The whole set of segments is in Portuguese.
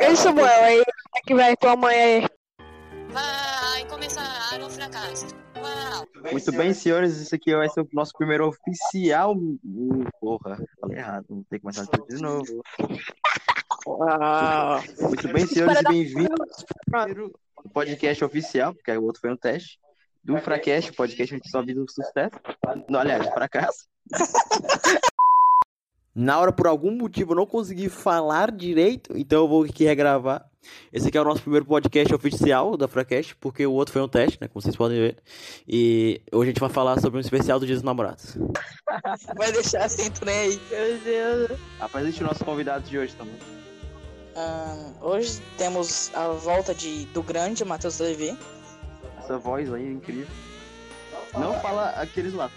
Ei, Samuel, aí, como é que vai tua mãe aí? Vai começar o fracasso. Uau! Muito bem, senhores, esse aqui vai ser o nosso primeiro oficial. Uh, Porra, falei errado, vou ter que começar tudo de novo. Uau. Muito bem, senhores, e bem-vindos ao primeiro podcast oficial, porque o outro foi um teste, do Fracast, o podcast onde só visa o sucesso. Não, aliás, fracasso. Na hora, por algum motivo, eu não consegui falar direito, então eu vou aqui regravar. Esse aqui é o nosso primeiro podcast oficial da Fracast, porque o outro foi um teste, né? Como vocês podem ver. E hoje a gente vai falar sobre um especial do Dia dos Namorados. Vai deixar assim aí. Meu Deus. Apresente o nosso convidado de hoje também. Ahn, hoje temos a volta de, do grande Matheus Levi. Essa voz aí é incrível. Não fala aqueles lá.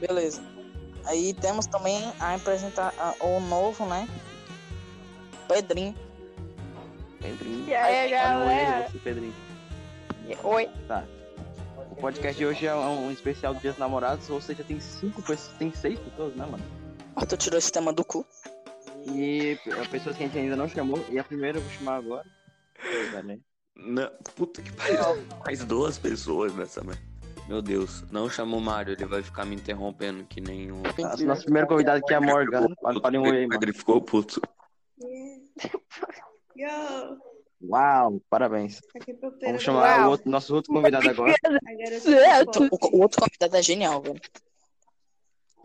Beleza. Aí temos também a apresentar o novo, né? Pedrinho. Pedrinho. E aí, Tá no galera? você, Pedrinho. Oi. O podcast de hoje é um especial do Dia dos Namorados, ou seja, tem cinco pessoas, tem seis pessoas, né, mano? Ó, tu tirou esse tema do cu. E p- pessoas que a gente ainda não chamou, e a primeira eu vou chamar agora. Não, puta que pariu. Mais duas pessoas nessa merda. Meu Deus, não chama o Mário, ele vai ficar me interrompendo que nem o. Nosso, nosso primeiro convidado aqui é a Morgan. Um. Ele ficou puto. Yo, Uau, parabéns. Vamos chamar o outro, nosso outro convidado agora. Certo. O, o outro convidado é genial, velho.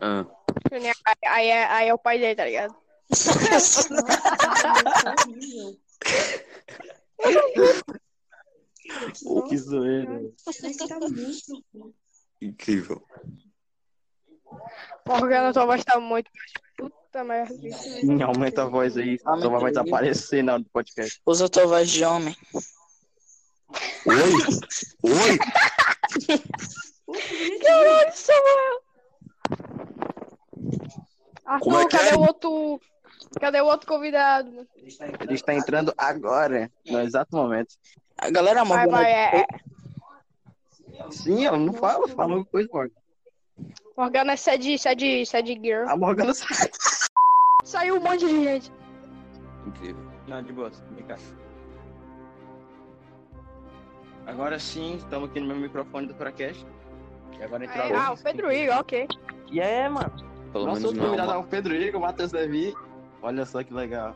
Ah, Aí, aí, é, aí é o pai dele, tá ligado? Pô, que zoeira. Mas tá muito incrível. Morgana, tua voz tá muito. Puta merda. Sim, aumenta a voz aí, só vai vai desaparecer na hora do podcast. Usa tua voz de homem. Oi! Oi! Caralho, Samuel. É Arthur, que cadê é? o outro. Cadê o outro convidado? Ele está entrando agora, no exato momento. A galera Vai, Morgana. vai, é. é. Sim, eu não falo, fala uma coisa, Morgan. Morgana é sede, sede, sede girl. A Morgan não sabe. Saiu um monte de gente. Incrível. Não, de boa, vem cá. Agora sim, estamos aqui no meu microfone do Fracast. E agora entrou Aí, a ah, o. Pedro Igor, ok. E é, mano. Pelo Nosso menos outro não. é convidado é o Pedro Igor, o Matheus Levi. Olha só que legal.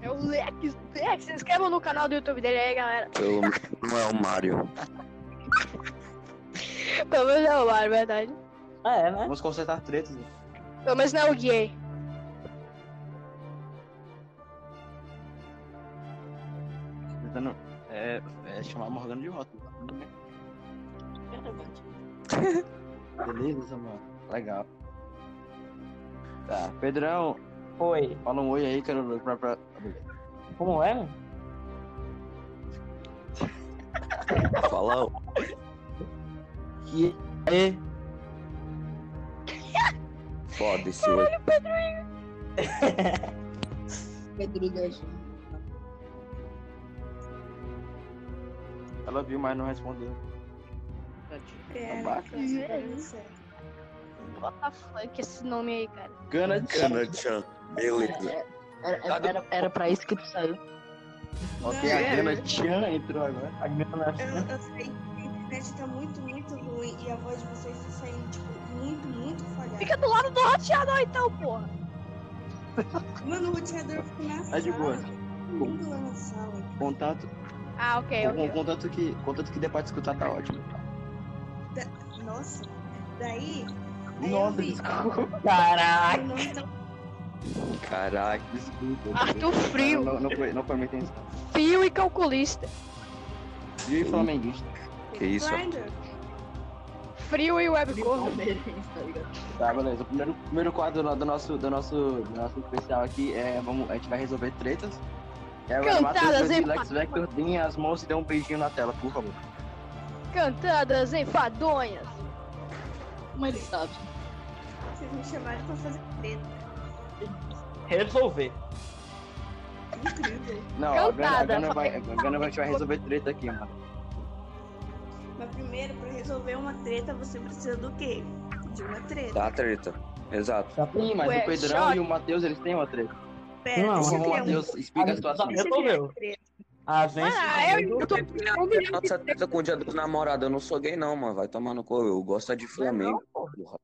É o Lex. Lex, se inscrevam no canal do YouTube dele aí, galera. Pelo menos não é o Mário. Pelo menos é o Mário, verdade. É, né? Vamos consertar tretas. né? Pelo menos não é o gay. Tentando é, é, chamar a Morgana de volta. Beleza, mano. Legal. Tá, Pedrão, Oi. fala um oi aí, quero pra, pra... Como é? Fala. E aí? Foda-se hoje. Pedro da Ela viu, mas não respondeu. É, Babaca. What the fuck esse nome aí, cara? Gana Gana-chan. Beleza. Era, era, era pra isso que tu saiu. Ok, a Gana Tchan entrou agora. A grana Eu, eu sei que a internet tá muito, muito ruim e a voz de vocês tá saindo, tipo, muito, muito falhada. Fica do lado do roteador então, porra. Mano, o roteador ficou na sala. É de boa. Mundo lá na sala. Contato, Ah, ok, ok. contato que, contato que der pra escutar tá ótimo. Nossa. Daí. Nossa, desculpa. Caraca. O tá Caraca. Desculpa. Arthur Frio. Não, não, foi, não foi intenção. Frio e calculista. E flamenguista. Que isso? Frio e webcorno. Tá, beleza. O primeiro, primeiro quadro do nosso, do nosso, do nosso especial aqui é. Vamos, a gente vai resolver tretas. E agora, Cantadas Matheus, em Lex Vector, deem as mãos e dê um beijinho na tela, por favor. Cantadas enfadonhas. Como ele sabe? Vocês me chamaram pra fazer treta. Resolver. Incrível. Não, a Gana, a Cantada, Gana vai, a. Gana vai, vai resolver treta aqui, mano. Mas primeiro, pra resolver uma treta, você precisa do quê? De uma treta. Dá treta. Exato. Sim, mas Ué, o Pedrão shot. e o Matheus, eles têm uma treta. Pera, Não, um. Matheus, explica a situação. Resolveu. treta. A gente. Ah, eu, eu tô Nossa treta com o dia dos namorados. Eu não sou gay, não, mano. Vai tomar no cu. Eu gosto é de Flamengo. Porra.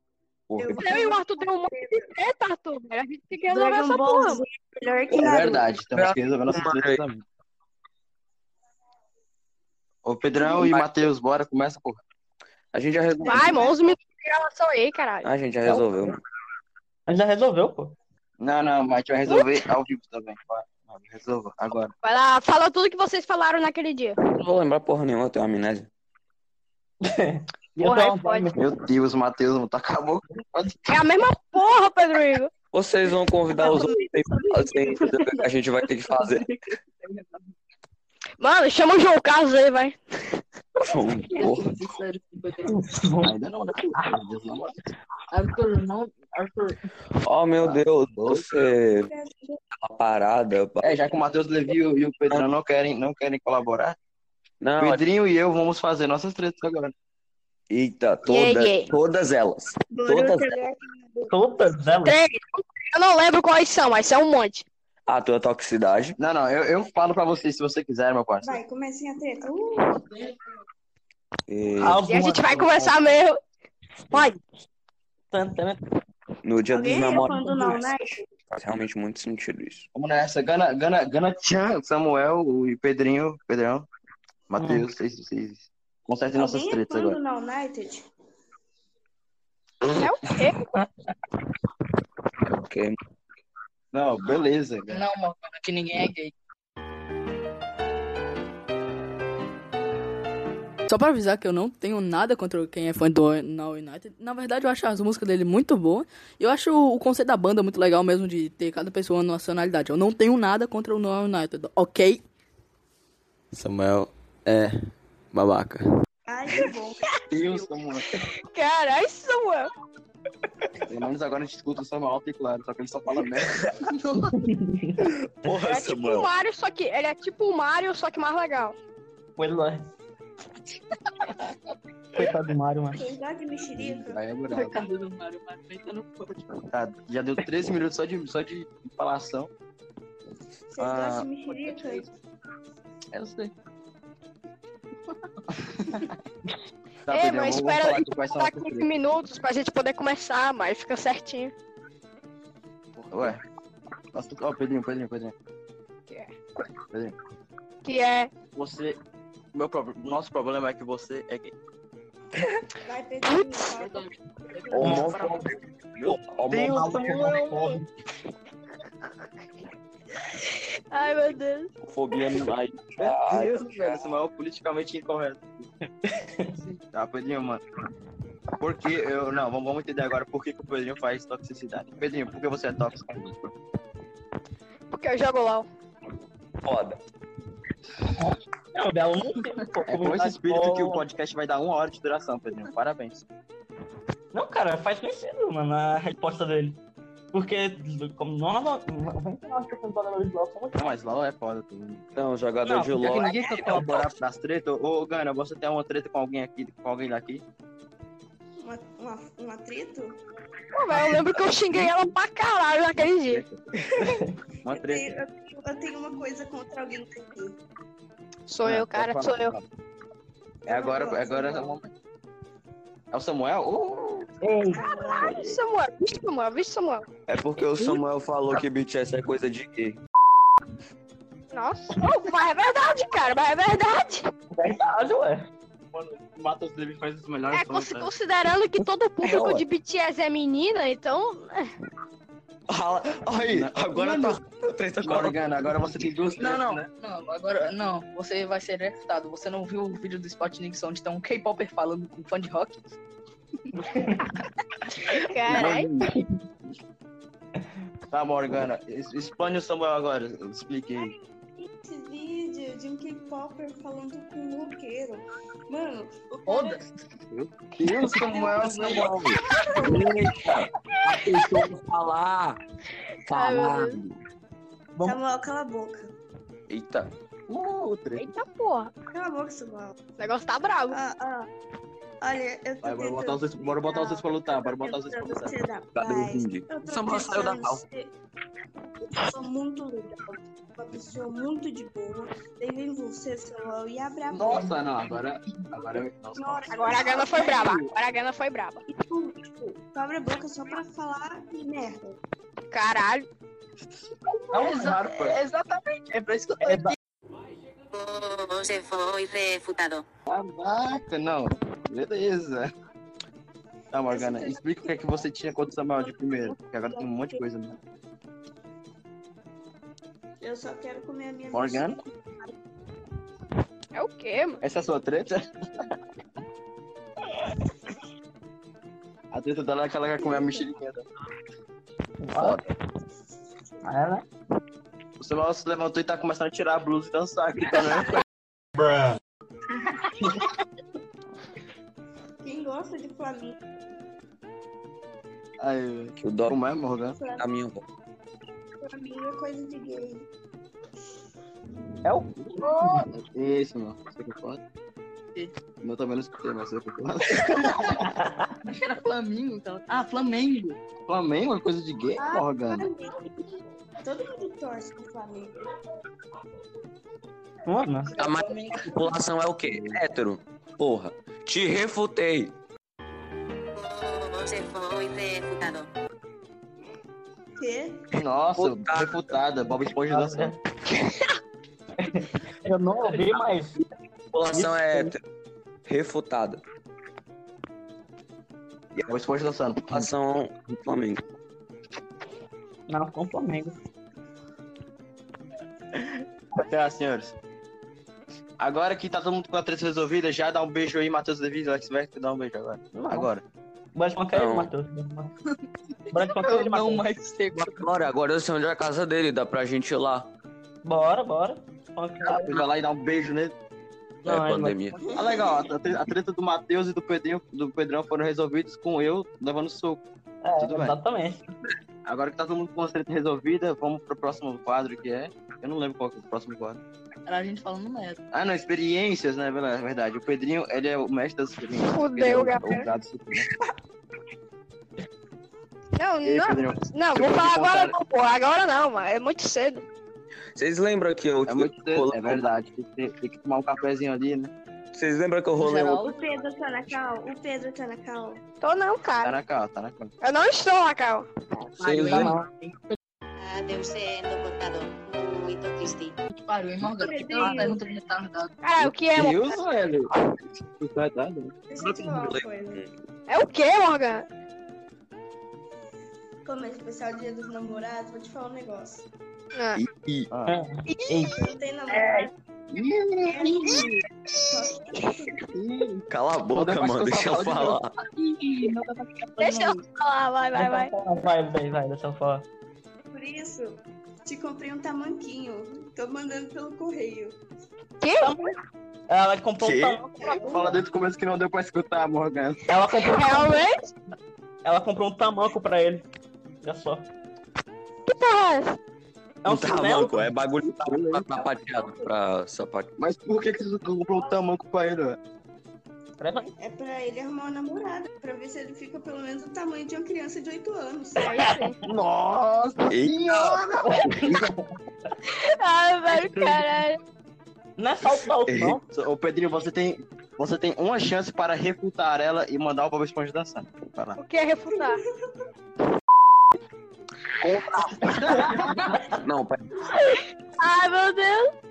Porra. Eu- e o Arthur tem um monte de treta, Arthur. A gente tem que resolver essa porra. É melhor que É verdade, temos que resolver nossas tretas também. Ô, Pedrão e Matheus, bora, começa, porra. A gente já resolveu. Vai, mano, 11 minutos de gravação aí, caralho. A gente já resolveu. mano. A gente já resolveu, pô. Não, não, mas a gente vai resolver ao vivo também. Vai, resolva, agora. Vai lá, fala tudo que vocês falaram naquele dia. Não vou lembrar porra nenhuma, eu tenho amnésia. Porra, uma- pode. Meu Deus, Matheus, tá acabou. É a mesma porra, Pedro Igor. Vocês vão convidar os outros pra fazer a gente vai ter que fazer. Mano, chama o João Carlos aí, vai. Porra. Ainda não, né? Meu Deus, não. Arthur, não. Arthur. Oh, meu Deus. Você tá parada. É, já que o Matheus Levi e o- o Pedrão não querem, não querem colaborar, Não, Pedrinho e eu vamos fazer nossas tretas agora. Eita, aí, todas, gay? todas elas. Todas. Todas elas. Três. Eu não lembro quais são, mas são um monte. A tua toxicidade. Não, não, eu, eu falo pra vocês se você quiser, meu parceiro. Vai, comecem a treta. Uh, E E a gente vai começar mesmo. Pode. no dia dos alguém fã do Now namorados. Night? Faz realmente muito sentido isso. Vamos nessa. Gana, Gana, Gana Chan, Samuel e Pedrinho, Pedrão, Matheus, vocês, vocês consertem nossas Alguém é tretas fã do agora. Now United? É o quê? Ok. Não, beleza. Não, mano, que ninguém é gay. Só pra avisar que eu não tenho nada contra quem é fã do Now United. Na verdade, eu acho as músicas dele muito boas. E eu acho o conceito da banda muito legal mesmo de ter cada pessoa uma nacionalidade. Eu não tenho nada contra o Now United, ok? Samuel é babaca. Ai, que bom. Deus, Samuel. Caralho, Samuel. Pelo menos agora a gente escuta o Samuel alto e claro, só que ele só fala merda. Porra, É tipo o Mario, só que. Ele é tipo o Mario, só que mais legal. Pois é. Coitado do Mario, mano. Gostam de mexerica? Aí é. Coitado do Mario, mano. Deita no pote. Tá, já deu 13 minutos só de, só de falação. Vocês Ah, gostam de mexerica? Eu sei. tá, Ei, Pedrão, mas espera aí, Tá 15 tretas. minutos pra gente poder começar, mas fica certinho. Ué. Nossa, Ó, Pedrinho, Pedrinho, Pedrinho. Pedrinho, Que é. você. Meu pro... Nosso problema é que você é gay. Vai, Pedrinho. Homofóbico. Homofóbico. Ai, meu Deus. Fobia no ai. Meu Deus, velho, Samuel é politicamente incorreto. tá, Pedrinho, mano. Por que eu. Não, vamos, vamos entender agora por que, que o Pedrinho faz toxicidade. Pedrinho, por que você é tóxico? Porque eu jogo LOL. Foda. Não, Belo não tem. pô, É com esse espírito que o podcast vai dar uma hora de duração, Pedrinho. Parabéns. Não, cara, faz sentido, mano, a resposta dele. Porque, como nós, 99% dos jogadores de LoL são Não, mas LOL é foda, tudo. Não, jogador Não, de LOL. ninguém quer colaborar nas tretas, ô Gana, você tem uma treta com alguém aqui, com alguém daqui? Uma, uma, um atrito? Pô, velho, eu lembro que eu xinguei ela pra caralho naquele dia. Uma Eu treta. eu, tenho, eu tenho uma coisa contra alguém daqui. Sou Ah, eu, cara, sou eu. É agora, é agora é o momento. É o Samuel? Uh, Ai, Samuel, vixe, Samuel, vixe, Samuel. É porque o Samuel falou que BTS é coisa de gay. Nossa, Ô, mas é verdade, cara, mas é verdade. verdade, ué. mano, o Matheus David faz os melhores É, sons, cons- né? considerando que todo o público ué. de BTS é menina, então. Ah, Aí, agora tá. Treta com Agora, Gana, agora você tem duas Não, tretas, não, né? não, agora, não, você vai ser refutado. Você não viu o vídeo do Spotnix onde tem um K-Popper falando com fã de rock? Caralho. Tá, Morgana, explane o Samuel agora, explique aí. Esse vídeo de um K-Popper falando com um roqueiro. Mano, o cara... Foda-se. Deus, Samuel, Samuel. Deixa falar. Meu Deus. Samuel, cala a boca. Eita. Uh, treta. Eita porra, Cala a boca, Samuel. o negócio tá bravo. Ah, ah. Olha, eu tô Vai, bora tentando botar vocês, bora botar vocês pra lutar, bora botar vocês pra lutar. Cadê o? Eu Samuel saiu da ser uma pessoa muito legal, uma pessoa muito de boa. Daí vem você, Samuel, e abre a boca. Nossa, não, agora. Agora. Nossa, Nossa, Agora a Gana foi braba. Agora a Gana foi braba. E tu, tipo, tu abre a boca só pra falar merda. Caralho. É um raro, pô. Exatamente, é pra isso que eu tô aqui. Você foi refutado. Caraca, não. Beleza. Tá, Morgana, explica o que é que você tinha contra o Samuel de primeiro. Porque agora tem um monte de coisa, né? Eu só quero comer a minha Morgana? É o quê, mano? Essa é a sua treta? A treta dela é que ela quer comer a mexeriquinha dela. Foda. É, né? O Samuel se levantou e tá começando a tirar a blusa e dançar, gritando. né? Quem gosta de Flamengo? Aí, Que o Dó como é, Morgana? a minha Flamengo é coisa de gay. É o. Isso, mano. Você concorda? O meu também não escutei, mas você concorda? Acho que era Flamengo, então. Ah, Flamengo. Flamengo é coisa de gay, Ah, Morgana? Flamengo. Todo mundo torce pro Flamengo. Mano, A maioria da população é o quê? Hétero. Porra. Te refutei. Você foi refutado. Quê? Nossa, Puta. refutada. Bob Esponja dançando. eu não ouvi, mas. A população é. Refutada. Bob Esponja dançando. A população do Flamengo. Não, com o Flamengo. Tá, senhores. Agora que tá todo mundo com a treta resolvida, já dá um beijo aí, Matheus Devido, Alex Beck, dá um beijo agora. Não. Agora. Bora espancar ele, Não. Matheus. Bora Eu não Matheus. mais sei. Agora, agora eu sei onde é a casa dele, dá pra gente ir lá. Bora, bora. Espancar. Vai lá e dá um beijo nele. É Não, ele pandemia. Ah, legal, a tre- a treta do Matheus e do Pedrinho, do Pedrão foram resolvidas com eu levando soco. É, Tudo bem. exatamente. Agora que tá todo mundo com a treta resolvida, vamos pro próximo quadro que é. Eu não lembro qual que é o próximo quadro. Era a gente falando merda. Ah, não, experiências, né? É verdade. O Pedrinho, ele é o mestre das experiências. Fudeu, é galera. supremo. Não, E aí, não. Pedrinho? Não, vou falar agora não, porra. Agora não, mano. É muito cedo. Vocês lembram que eu É muito cedo, é verdade. Tem tem que tomar um cafezinho ali, né? Vocês lembram que eu rolei O Pedro tá na cal? O Pedro tá na cal? Tô não, Tá cara. na cal, tá na cal. Eu não estou na cal. Vocês lembram? Adeus sendo cortado. Muito triste. Pariu, hein, Morgana? Que tem pergunta de retardado. Cara, o que é, Morgan? Deus, velho. Isso é dado, né? É o que, Morgan? Como é especial dia dos namorados, vou te falar um negócio. Ah, Ah. Eu não tenho namorado. Cala a boca, mano. Deixa eu falar. Ih, deixa eu falar, vai, vai, vai. Vai, vai, vai, deixa eu falar. Por isso, te comprei um tamanquinho. Tô mandando pelo correio. Ela comprou Que? um tamanco pra Fala desde o começo que não deu pra escutar, Morgan. Ela comprou, Realmente? ela comprou um tamanco pra ele. Olha só. Que porra é? É um tá chinelo? manco, é bagulho pra, pra sapateado, pra sapateado. Mas por que, que você comprou o tamanco pra ele, velho? Peraí, É pra ele arrumar uma namorada. Pra ver se ele fica pelo menos do tamanho de uma criança de 8 anos. Nossa Eita! Ai, velho, caralho. Não é salto alto, não. Ô Pedrinho, você tem, você tem uma chance para refutar ela e mandar o Bob Esponja dançando. Vai lá. O que é refutar? Não, pera. Ai, meu Deus.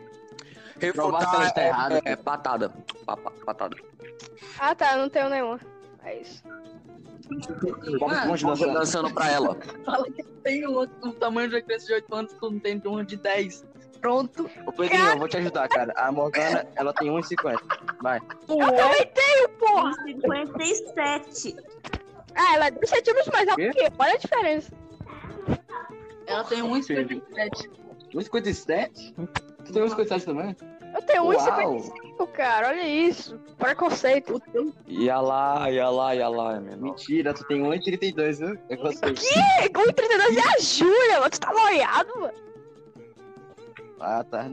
Que Refutar está é, errada. é patada. Pa- pa- Patada. Ah, tá, eu não tenho nenhuma. É isso. Tô dançando. dançando pra ela. Fala que tem um, um tamanho de uma criança de 8 anos, tu não tem de uma de 10. Pronto. Ô Pedrinho, eu vou te ajudar, cara. A Morgana, ela tem 1,50. Vai. Eu também tenho, porra. 57. Ah, ela é 10 centímetros mais alta que eu. Olha a diferença. Ela tem 1,57. 1,57? Tu tem 1,57 também? Eu tenho Uau. 1,55, cara. Olha isso. Preconceito. Ia lá, ia lá, ia lá, é menor. Mentira, tu tem 1,32, viu? É você. É, com 32 é a Júlia, mano. Tu tá noiado, mano. Ah, tá.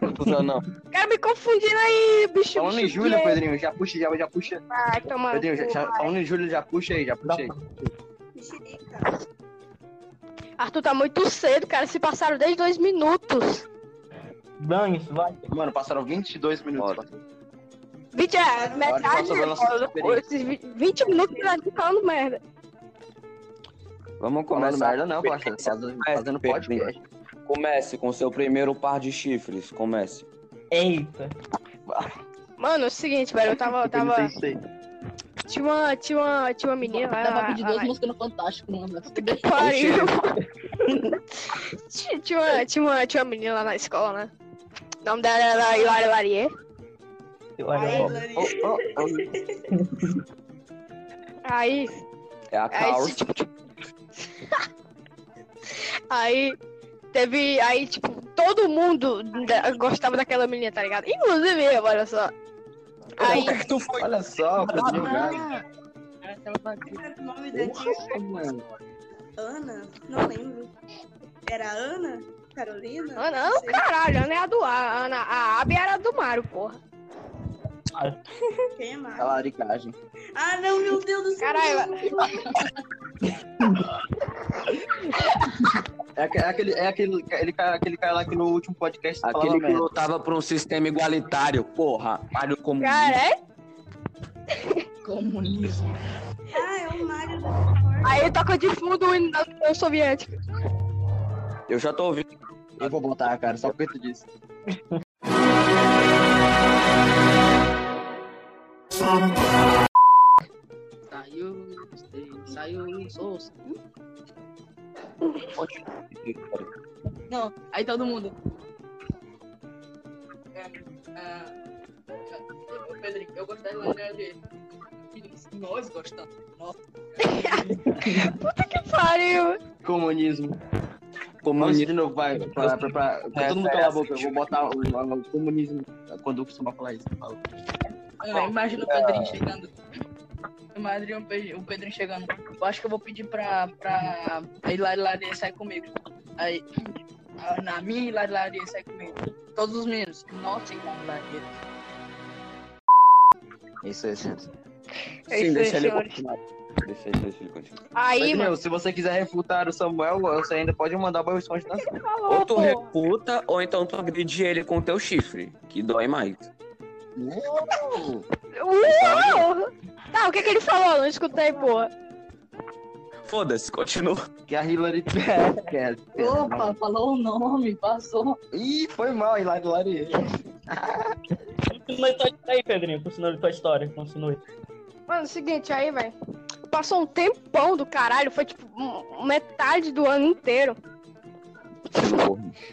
Confusão não. Cara, me confundindo aí, bicho. Falando em Júlia, gay. Pedrinho, já puxa, já, já puxa. Ai, toma. Pedrinho, já, já- falando em Júlia, já puxa aí, já puxa aí. Mexerica. Arthur tá muito cedo, cara. Se passaram 10, 2 minutos. Dane-se, vai. Mano, passaram 22 minutos. Bora. 20 é metade. ó, experiência. esses 20 20 minutos pra gente falando merda. Vamos começar. merda não, parceiro. Fazendo, fazendo podcast. Comece com seu primeiro par de chifres. Comece. Eita. Mano, é o seguinte, velho. Eu tava. Eu tava tinha, uma, tinha, uma, tinha uma menina lá. Lá- pedir lá- duas músicas no Fantástico, mano. Que pariu. tinha, tinha, uma, tinha, uma, tinha uma menina lá na escola, né? O nome dela era Hilária Larier. Aí, É a aí, Carl. tipo, aí teve, aí, tipo, todo mundo da- gostava daquela menina, tá ligado? Inclusive eu, olha só. Aí, é que tu foi? Olha só, Pedrinho Gago. Cara, o nome da. Ana? Não lembro. Era Ana? Carolina? ah não, sei. caralho, Ana é a do A, Ana, a Abby era do Mário, porra. Quem é mais? A laricagem. Ah, não, meu Deus do céu. Caralho. É, aque- é aquele, é aquele, aquele, cara, aquele cara lá que no último podcast falava Aquele que merda. lutava por um sistema igualitário, porra. Mário comunista. Cara, é? Comunismo. Ah, é o Mário da Ford. Aí toca de fundo o hino da União Soviética. Eu já tô ouvindo. Eu vou botar, cara, só porque tu disse. Saiu, saiu, sou. Não, aí todo mundo. Pedrinho, eu gostei da maneira dele. Nós gostamos. Nossa. Que pariu. Comunismo. Vamos Comunista. de novo, vai. Pra, pra, pra, pra todo mundo calar a boca. Eu vou botar o, o- o comunismo quando eu costumar falar isso. eu falo. É, imagina o Pedrinho chegando. Imagina o Pe- o Pedrinho chegando. Eu acho que eu vou pedir pra, pra Hilaria sair comigo. Aí, a- na minha Hilaria sair comigo. Todos os meninos. Nossa, Hilaria. Isso aí, gente. É Sim, isso aí, deixa ele continuar. Deixa, deixa ele continuar. Aí, Pedrinho, mano. se você quiser refutar o Samuel, você ainda pode mandar o Bob Esponja dançar. Ou tu pô. refuta, ou então tu agride ele com teu chifre, que dói mais. Uh, Uau! Tá, o que que ele falou? Não escutei, porra. Foda-se, continua. que a Hillary quer. Opa, falou o nome, passou. Ih, foi mal, tua história aí, Pedrinho. Continue tua história. Continue. Mano, é o seguinte, aí, velho. Passou um tempão do caralho, foi tipo metade do ano inteiro.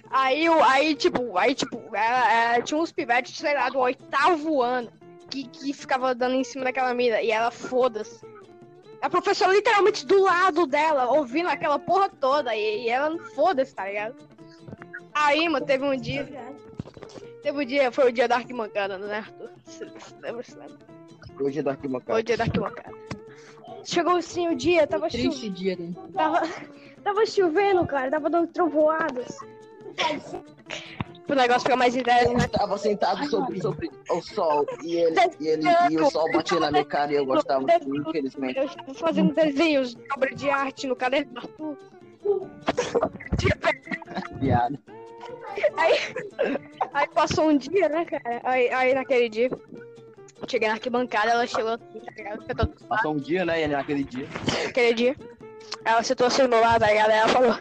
Aí, o- aí tipo, aí, tipo, ela- ela tinha uns pivetes, sei lá, do oitavo ano, que, que ficava dando em cima daquela mina, e ela foda-se. A professora literalmente do lado dela, ouvindo aquela porra toda, e, e ela não foda-se, tá ligado? Aí, mano, teve um dia, teve um dia, foi o dia da arquibancada, né, Arthur? Se Lembra, se lembra? Hoje é da Foi o arquibancada. dia da arquibancada. Chegou assim o dia, tava chovendo. Triste dia, né? Tava, tava chovendo, cara, tava dando trovoadas. O negócio fica mais interessante. Eu estava sentado sobre, sobre o sol e ele, e ele e o sol batia na minha cara e eu gostava, infelizmente. Eu estava fazendo desenhos de obra de arte no caderno do Arthur. Piada. Aí passou um dia, né, cara? Aí, aí naquele dia, cheguei na arquibancada, ela chegou assim, tá ligado? Passou um dia, né? E naquele dia. naquele dia. Ela sentou assim do meu lado, tá ligado? Aí ela falou.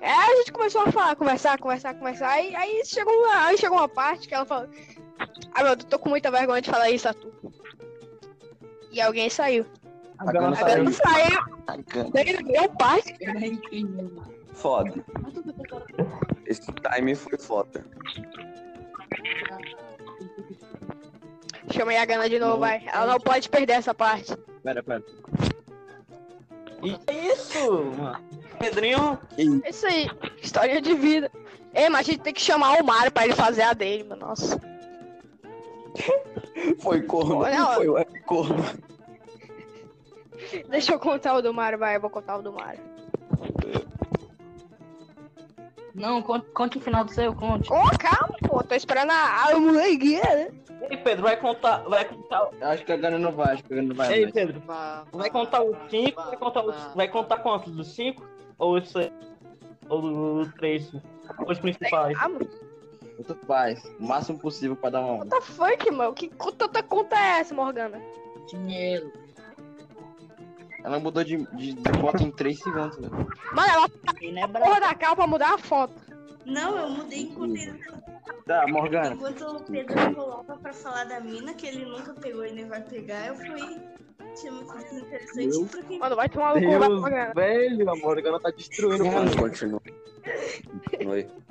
É, a gente começou a falar, conversar, conversar, conversar. Aí, aí, chegou uma, aí chegou uma parte que ela falou. Ah, meu, eu tô com muita vergonha de falar isso, Arthur. E alguém saiu. A Gana A saiu. Gana saiu, A Gana. daí deu parte. Foda. Esse time foi foda. Chamei a Gana de novo, vai. Ela não pode perder essa parte. Pera, pera. E é isso, mano. Pedrinho. É isso aí, história de vida. Ei, mas a gente tem que chamar o Mário pra ele fazer a dele, mano. Nossa. Foi corno. Olha. Foi corno. Deixa eu contar o do Mário, vai. Eu vou contar o do Mário. Não, conte, conte o final do seu, conte. Ô, calma, pô. Tô esperando a a moleguinha, né? Ei, Pedro, vai contar. Vai contar. Eu acho que a Gana não vai, acho que a Gana não vai. Ei, mais. Pedro, vai contar os 5, vai contar os. Vai contar quantos? Dos 5? Ou os 6? Ou os 3? Os principais? Ah, mano. Tanto faz. O máximo possível pra dar uma. What the fuck, mano? Que tanta conta é essa, Morgana? Dinheiro. Ela mudou de, de, de foto em 3 segundos, velho. Mano, ela Quem não é porra da capa pra mudar a foto. Não, eu mudei enquanto ele Tá, Morgana. Enquanto o Pedro enrolava pra falar da mina, que ele nunca pegou e nem vai pegar, eu fui. Achei muito desinteressante Meu porque. Mano, vai tomar no cu, Deus, Morgana. velho, a Morgana tá destruindo o continua.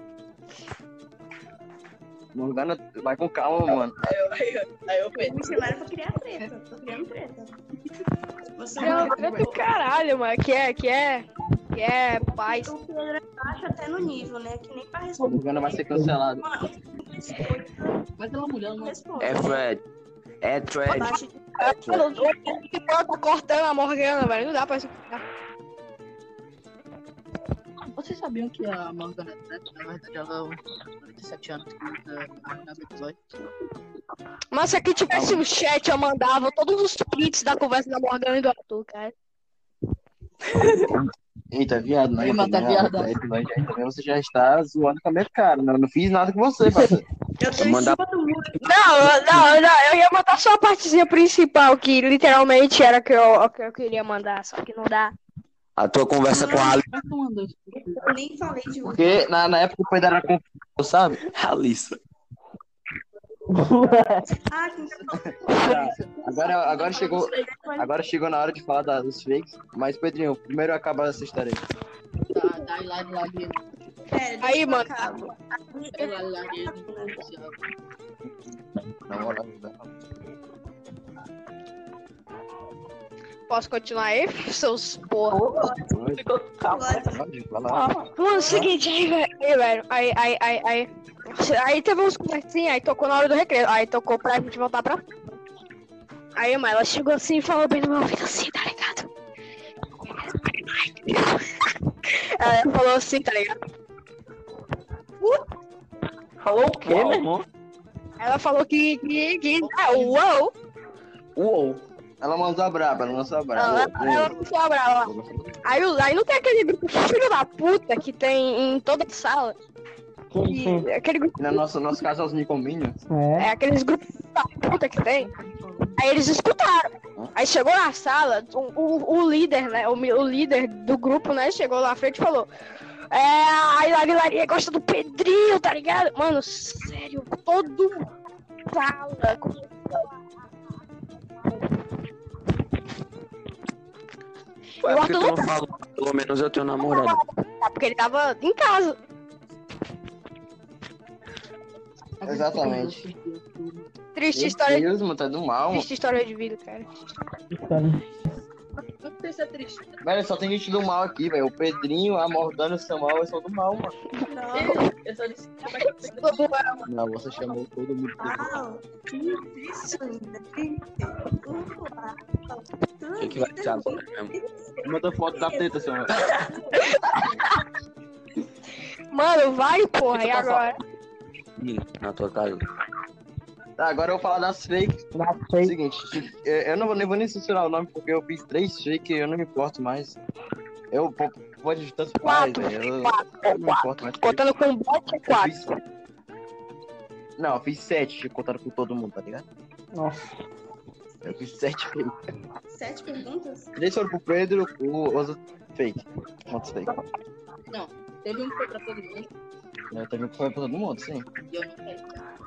Morgana, vai com calma, mano. Aí eu Pedro. Me chamaram pra criar treta. Tô criando treta. Você Não, não treta do caralho, mano. Que é, que é. Que é paz. O Pedro é baixo até no nível, né? Que nem pra responder. Morgana vai ser cancelada. Mano, Vai pela mulher, não mano. responde. É Fred. É Fred. É Fred. Cortando a Morgana, velho. Não dá pra explicar. Vocês sabiam que a Morgana é trans? Na verdade, ela tem 47 anos que luta no episódio. Mas se aqui tivesse um chat, eu mandava todos os tweets da conversa da Morgana e do Arthur, cara. Eita, viado, né? Ei, mata viado. Aí também já- também você já está zoando com a minha cara, né? Eu não fiz nada com você, parceiro. Eu tô mandar- cima do muro. Não, não, não. Eu ia mandar só a partezinha principal, que literalmente era que eu, que eu queria mandar, só que não dá. A tua conversa com a Ali- Como que tu mandou isso? Eu nem falei de você. Porque na, na época o Pedro era confuso, sabe? Alissa. Ah, tá Agora, agora chegou. Agora chegou na hora de falar da- dos fakes, mas Pedrinho, primeiro acaba essa história aí. Hilari Lariano. Pera, deixa Aí, mano. Da Hilari Lariano oficial. Na moral, Posso continuar aí, seus porra? Ficou lá. Mano, é o seguinte, aí, velho, aí, aí, aí, aí, aí, teve uns conversinhas, aí tocou na hora do recreio, aí tocou pra gente voltar pra... Aí, mãe, ela chegou assim e falou bem no meu ouvido assim, tá ligado? Ela falou assim, tá ligado? Falou o quê, meu irmão? Ela falou que, que, que, ah, uou, Uou! Ela mandou a braba, ela mandou a ela, braba. ela não foi brava. Aí, o- aí não tem aquele grupo filho da puta que tem em toda sala, que, aquele grupo E no nosso, nosso casalzinho com Minions, É aqueles grupos da puta que tem. Aí eles escutaram. Aí chegou na sala, o, o, o líder, né? O, o líder do grupo, né? Chegou lá na frente e falou. É, a Hilarilaria gosta do Pedrinho, tá ligado? Mano, sério, todo mundo fala. Ué, tu acho não falou? Pelo menos eu tenho namorado. a- Porque ele tava em casa. Exatamente. Triste Meu história, Deus, mano, tá do mal, triste história de vida, cara. Não sei se é triste. Velho, só tem gente do mal aqui, velho. O Pedrinho, a Morgana e o Samuel são do mal, mano. Não. Eu só disse que Não, você chamou todo mundo. de mal. Uau, que isso ainda. O que, que vai ser agora mesmo? Manda foto da teta, Samuel. Mano, vai, porra, e agora? Na tua casa. Tá, agora eu vou falar das fakes. Seguinte, eu eu não vou, nem vou nem censurar o nome porque eu fiz três fakes e eu não me importo mais. Eu po- pode tanto faz, Quatro, velho. Eu, quatro, eu não me importo mais. Contando com bot é Eu quatro. fiz... Não, eu fiz sete, contando com todo mundo, tá ligado? Nossa. Eu fiz sete fakes. Sete perguntas? Três foram pro Pedro, o os outros fake. Quantos fake? teve um que foi pra todo mundo Eu também foi pra todo mundo, sim. e eu não quero.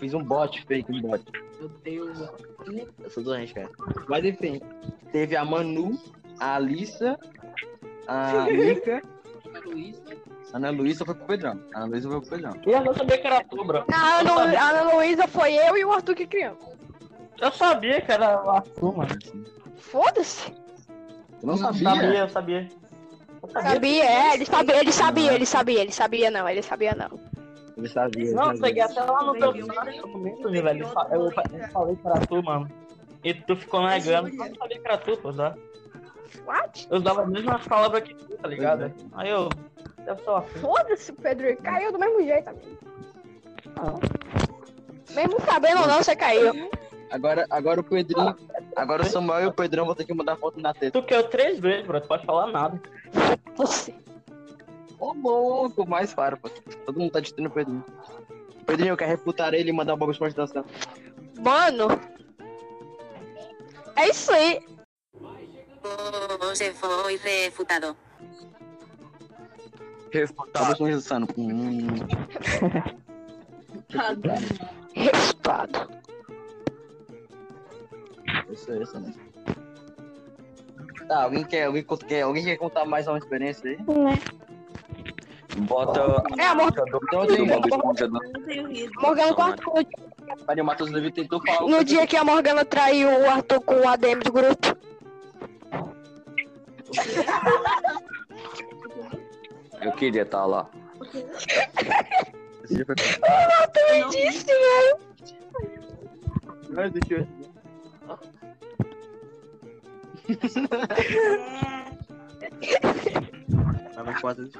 Eu fiz um bot fake, um bot. Meu Deus. Eu sou doente, cara. Mas enfim, teve a Manu, a Alissa, a Luísa. a Ana Luísa foi pro Pedrão. A Ana Luísa foi pro Pedrão. E eu não sabia que era tu, bro. A Ana, Lu- a Ana Luísa foi eu e o Arthur que criamos. Eu sabia que era o Arthur, mano. Foda-se. Eu não Sabia, sabia. eu sabia. Eu sabia. Sabia, é, ele sabia, ele sabia, ele sabia, ele sabia não, ele sabia não. Ele sabia. Não, eu peguei até lá no teu documento, velho. Eu, eu, fa- eu falei era tu, mano. E tu ficou negando. Eu que era tu, pô, tá? What? Eu usava as mesmas palavras que tu, tá ligado? Aí eu. Eu sou assim. Foda-se, Pedro. Caiu do mesmo jeito, amigo. Mesmo sabendo ou não, você caiu. Agora, agora o Pedrinho. Agora o Samuel e o Pedrão vão ter que mandar foto na teta. Tu quer três vezes, bro. Tu pode falar nada. Você. Ô, louco, mais para, pô. Todo mundo tá destruindo o Pedrinho. Pedrinho, quer refutar ele e mandar o Bob Esponja dançar. Mano. É isso aí. Você foi refutado. Refutar. Bob Esponja dançando. Hum. Refutado. Isso aí, isso mesmo. Tá, alguém quer, alguém quer, alguém quer contar mais uma experiência aí? Bota. É, amor. Então tem. Bob Esponja não. Morgana com o Arthur. Peraí, o Matheus Levi tentou falar. No dia que a Morgana traiu o Arthur com o ADM do grupo. Eu queria estar lá. Esse dia foi- Eu também disse, velho. Mas deixa eu- Tava quase.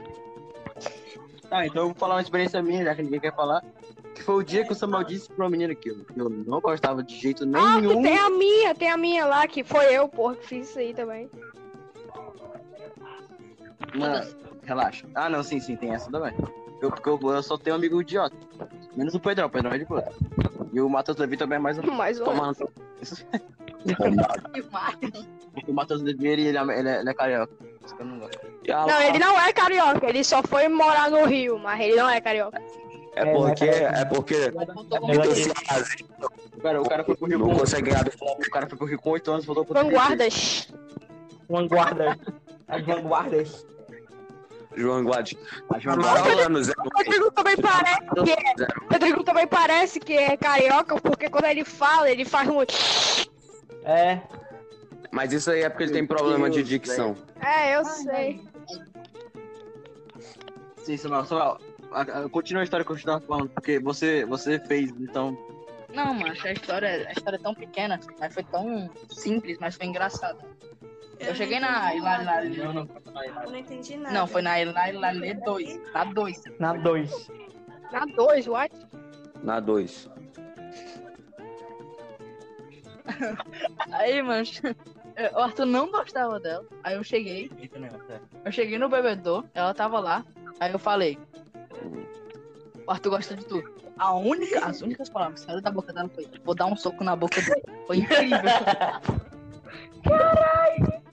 Tá, então eu vou falar uma experiência minha, já que ninguém quer falar. Que foi o dia que o Samuel disse pra uma menina que eu, que eu não gostava de jeito Ah, nenhum. tem a minha, tem a minha lá, que foi eu, porra, que fiz isso aí também. Mano, relaxa. Ah, não, sim, sim, tem essa também. Eu, porque eu, eu só tenho um amigo idiota. Menos o Pedrão, o Pedrão é de boa. E o Matheus Levi também é mais um. Mais um. Tomando. O Matheus Levi, ele, ele, é, ele, é, ele é carioca. Isso que eu não gosto. Não, ele não é carioca, ele só foi morar no Rio, mas ele não é carioca. É porque. É porque. O cara, o cara foi pro Rio Não com. consegue ganhar do O cara foi pro Rio com 8 anos, voltou pro Vanguardas. Vanguarda. As vanguardas. João Guad. Rodrigo também parece que é. o Rodrigo também parece que é carioca, porque quando ele fala, ele faz um. É. Mas isso aí é porque ele tem problema de dicção. É, eu sei. Sim, Samuel, Samuel. Continua a história que eu estava falando, porque você, você fez, então. Não, mano, a história, a história é tão pequena, mas foi tão simples, mas foi engraçada. Eu cheguei na Ilalale. Eu não entendi nada. Não, foi na Ilalale 2. Na 2. Na 2. Na 2, what? Na 2. Aí, mano, o Arthur não gostava dela. Aí eu cheguei. Eu cheguei no bebedor, ela tava lá. Aí eu falei: O Arthur gosta de tu. A única, as únicas palavras que saíram da boca dela foi: Vou dar um soco na boca dele. Foi incrível.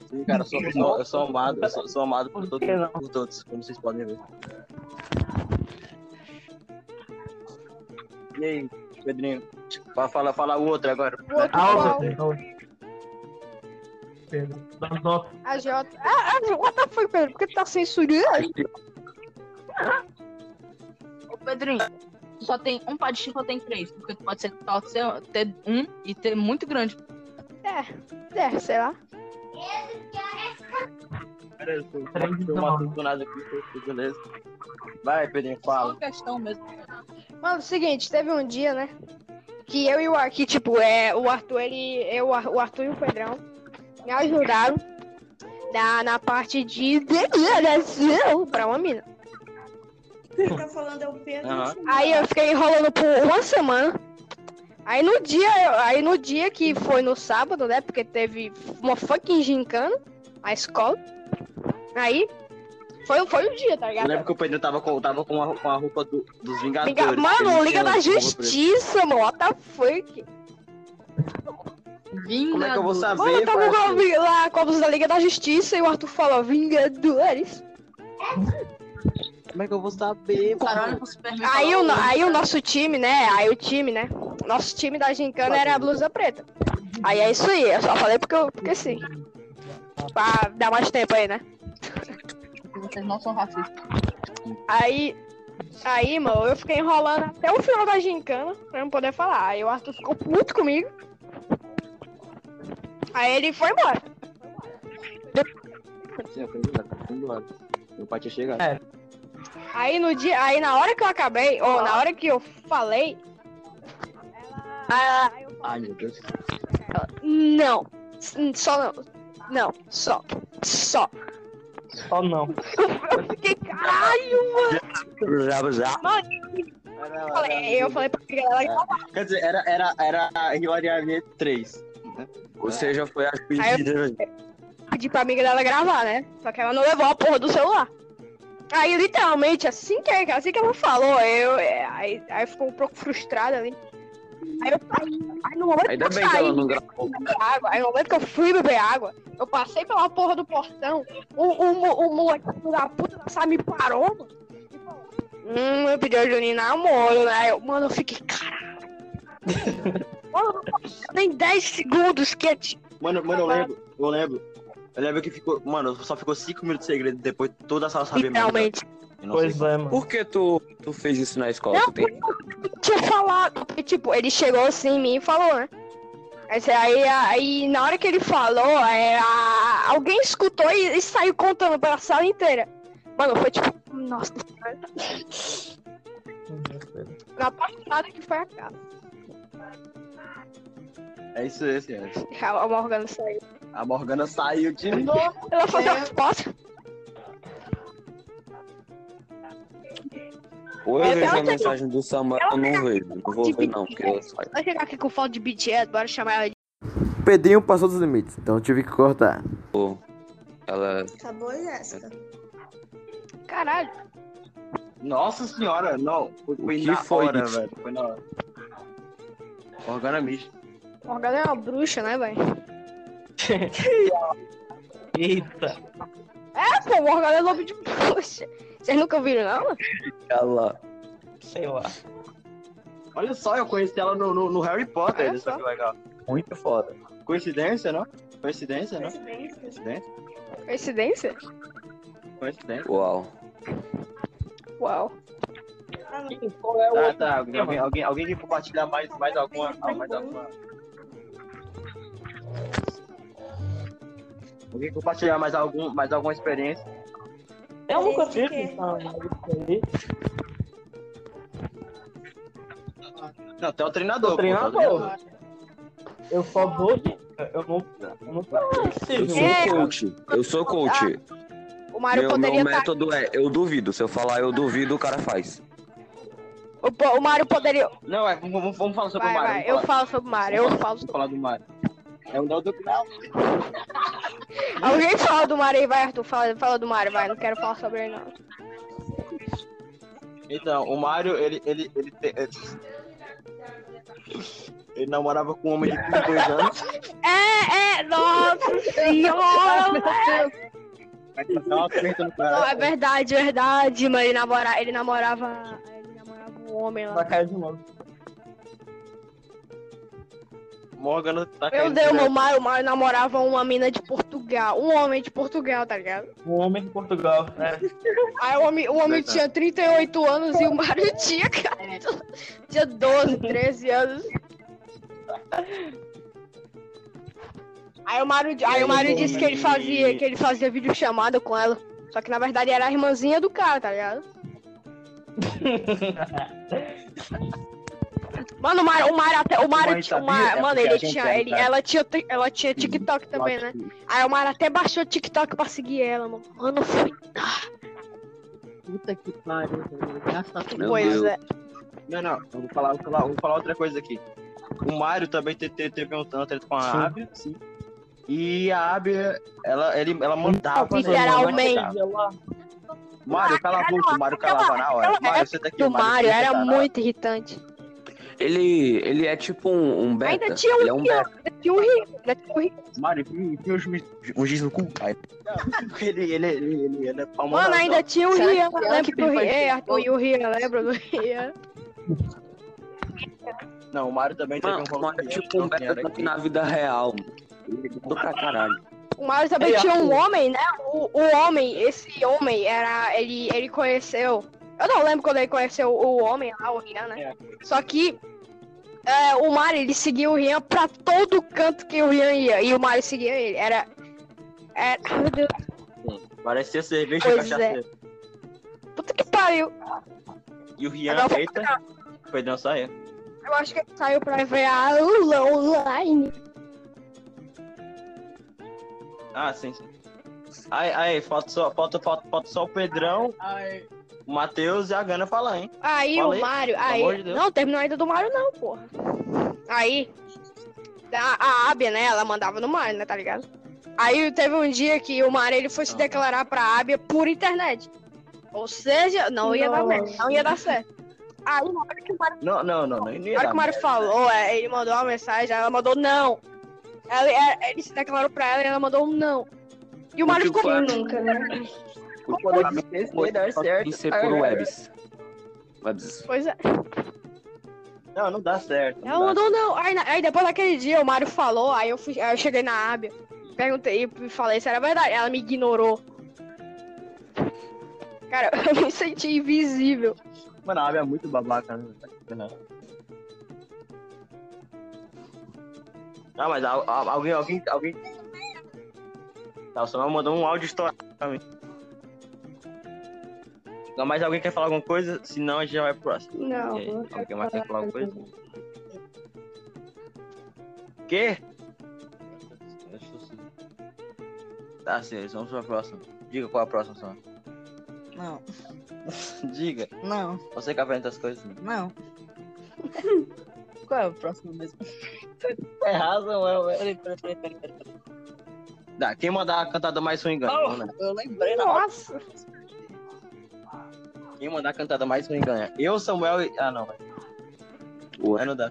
Sim, cara, eu sou, eu sou, eu sou amado, eu sou, sou amado por, todo, por todos, como vocês podem ver. E aí, Pedrinho? Fala, fala, fala o outro agora. O outro Ah, outra. Pedro. Dá um toque. A Jota. Ah, what the fuck, Pedro? Por que tu tá censurando? Ô, Pedrinho, tu só tem um par de chifre ou tem três? Porque tu pode ser, ser ter um e ter muito grande. É, é, sei lá. Pera aí, eu tô- eu tô matando do nada aqui, tô- tô- beleza. Vai, Pedrinho, Só fala. uma questão mesmo. Mano, seguinte, teve um dia, né? Que eu e o Arthur, tipo, é, o Arthur, ele. Eu, o Arthur e o Pedrão me ajudaram na, na parte de declaração pra uma mina. Tá falando é o Pedro. Aham. Aí eu fiquei enrolando por uma semana. Aí no dia, aí no dia que foi no sábado, né? Porque teve uma fucking gincana na escola. Aí foi, foi o dia, tá Eu ligado? lembro que o Pedrinho tava com, tava com, a, com a roupa do- dos Vingadores. Liga- mano, Liga da. Justiça, mano. What the fuck? Como é que eu vou saber, Mano, eu tava parceiro? vi- lá com a blusa da Liga da Justiça e o Arthur falou Vingadores. Como é que eu vou saber, Caralho. Aí o, aí o nosso time, né? Aí o time, né? Nosso time da gincana era a blusa preta. Aí é isso aí, eu só falei porque, eu, porque sim. Pra dar mais tempo aí, né? Vocês não são racistas. Aí, aí, mano, eu fiquei enrolando até o final da gincana pra não poder falar. Aí o Arthur ficou puto comigo. Aí ele foi embora. Sim, eu fui embora, fui embora. Meu pai tinha chegado. É. Aí no dia, aí na hora que eu acabei, ou na hora que eu falei, ela, eu Ai, meu Deus. Ela, não, só não. Não, só. Só. Só não. Eu fiquei, caralho, mano. Já, já. Mano, Era- eu falei, era- eu falei pra dela gravar. Quer dizer, era, era, era rivalidade 3. Ou seja, foi a pedida. Pedi pra amiga dela gravar, né? Só que ela não levou a porra do celular. Aí, literalmente, assim que, assim que ela falou, eu. é, Aí, aí ficou um pouco frustrada ali. Aí eu aí, aí no momento Ainda que eu bem que saí ela não gravou. beber água, aí no momento que eu fui beber água, eu passei pela porra do portão, o, o, o moleque da puta da me parou, mano. e falou, Hum, eu pedi ajuda em namoro, né? Eu, mano, eu fiquei, caralho. nem 10 segundos que eu tinha. Mano, mano, eu lembro, eu lembro. Eu lembro que ficou. Mano, só ficou 5 minutos de segredo depois toda a sala sabia. Eu sei Pois é, mano. Por que tu, tu fez isso na escola? Não, Tu tem... tinha falado. Porque, tipo, ele chegou assim em mim e falou, né? Aí, aí, aí, na hora que ele falou, é, a- alguém escutou e, e saiu contando pela sala inteira. Mano, foi tipo, nossa, na apaixonada que foi a casa. É isso aí, senhor. A Morgana saiu. A Morgana saiu de novo. Ela falou, assim, posso? Ou eu É, vejo ela a mensagem do Samuel, eu não vejo. Não vou ver não, porque eu saio. Vai chegar aqui com foto de BTS, bora chamar ela de. Pedrinho passou dos limites, então eu tive que cortar. Ela... Acabou, Jéssica. Caralho. Nossa senhora, não. Foi, foi que na foi hora, isso? velho. Foi na hora. Morgana Mish. Morgana é uma bruxa, né, velho? Eita. É, pô, Morgana é lobo de bruxa. Vocês nunca viram, não? Ela... Sei lá. Olha só, eu conheci ela no, no, no Harry Potter. Olha Isso só. que legal. Muito foda. Coincidência, não? Coincidência, não? Coincidência? Coincidência? Coincidência. Uau. Uau. Qual é o Ah, outro tá. tema? Alguém, alguém, alguém quer compartilhar mais, mais alguma. ah, mais alguma. Alguém compartilhar mais, algum, mais alguma experiência? Eu nunca aí. Não, tem o treinador. O treinador. Eu só vou. Eu não. Eu nunca sou É. coach. Eu sou coach. O Mário Meu, poderia meu estar. método é, eu duvido. Se eu falar eu duvido, o cara faz. O, o Mário poderia. Não, é, vamos, vamos- falar sobre Vai, o Mario. vai. Eu falo sobre o Mário. Eu falo falar do Mario. É o Neo do Grau. Alguém fala do Mário aí, vai, Arthur. Fala, fala do Mário, vai. Não quero falar sobre ele, não. Então, o Mario, ele. ele, ele, te- ele... namorava com um homem de 32 anos. É, é. Nossa senhora, Não, é verdade, verdade, mano. Ele, namora, ele namorava. Ele namorava um homem lá. Vai cair de novo. Morgana tá Meu caindo Deus, direto. meu Mário, o Mário namorava uma mina de Portugal. Um homem de Portugal, tá ligado? Um homem de Portugal. né? Aí o homem, o homem Verdade. tinha 38 anos e o Mário tinha, cara, tinha 12, 13 anos. Aí o Mário, aí o Mário disse que ele fazia, que ele fazia videochamada com ela. Só que na verdade era a irmãzinha do cara, tá ligado? Mano, o Mário, o Mário até, o Mário, o? Mário- É mano, ele tinha, ele, ela tinha, ela tinha TikTok também, né? Aí o Mário até baixou o TikTok pra seguir ela, mano. Mano, foi. Puta que pariu, velho. Pois Deus. é. Não, não, vou falar, vou falar, vou falar outra coisa aqui. O Mário também te- te- teve um tanto treta com a Sim. Abby, sim. E a Abby, ela, ele, ela mandava. Literalmente. Mário, cala a boca, o Mário calava na hora. Mário, você tá aqui. O Mário era muito irritante. Ele, ele é tipo um, um beta. Ainda tinha um ele é um rio, beta. ainda tinha um rio, ainda tinha um rio. Mário, enfia o juiz, o giz no cu. Ele, ele, ele, ele, ele é famoso. Mano, ainda tinha o Rian, ela lembra do Rian? faz É? Arthur e o Rian, lembra do Rian? Não, o Mário também teve Mano, um mano, é tipo um beta na vida real. Ele é do pra caralho. O Mário também Ei, tinha um homem, né? O, o homem, esse homem, era. Ele, ele conheceu. Eu não lembro quando ele conheceu o homem lá, o Rian, né? Só que. é, o Mário, ele seguia o Rian pra todo canto que o Rian ia. E o Mário seguia ele. Era. Era. ai, Meu Deus. Parecia cerveja Pois é. cachaceiro. Puta que pariu. E o Rian, Agora- eita, foi dançar aí. Eu acho que ele saiu pra ver a Lula online. Ah, sim, sim. Aí, aí, falta só, falta, falta, falta só o Pedrão, Ai, o Matheus e a Gana falar, hein? Aí Fala o Mário. Aí. de não, terminou ainda do Mário, não, porra. Aí. A, a Ábia, né? Ela mandava no Mário, né? Tá ligado? Aí teve um dia que o Mário ele foi se declarar pra Ábia por internet. Ou seja, não ia dar merda, não ia dar certo. Aí na hora que o Mário, Não, não, não, não. não na ia hora que o Mário falou, é, ele mandou uma mensagem, ela mandou não. Ela, é, ele se declarou pra ela e ela mandou um não. E o Mário ficou. Nunca, né? De esquecer dar certo. Ser por webs. Webs. Pois é. Não, não dá certo. Ela não dá mandou não. Aí, aí depois daquele dia o Mário falou, aí eu, fui, aí eu cheguei na Ábia, perguntei e falei se era verdade. Ela me ignorou. Cara, eu me senti invisível. Mano, a Abby é muito babaca, né? Não. Ah, mas al- al- alguém, alguém, alguém. Tá, o Samuel mandou um áudio histórico pra mim. Não, mas alguém quer falar alguma coisa? Senão a gente já vai pro próximo. Não. Aí, alguém mais quer falar alguma coisa? Quê? Tá, senhores, vamos pra próxima. Diga qual é a próxima, Samuel. Não, Diga. não, Você que apresenta as coisas. não. Qual é o próximo mesmo? É razão, é, Peraí, peraí, peraí, peraí, peraí. peraí. Tá, quem mandar a cantada mais ruim ganha. Vamos lá. Eu lembrei na hora. Quem mandar a cantada mais ruim ganha. Eu, Samuel e. Ah, não. Ué. Não dá.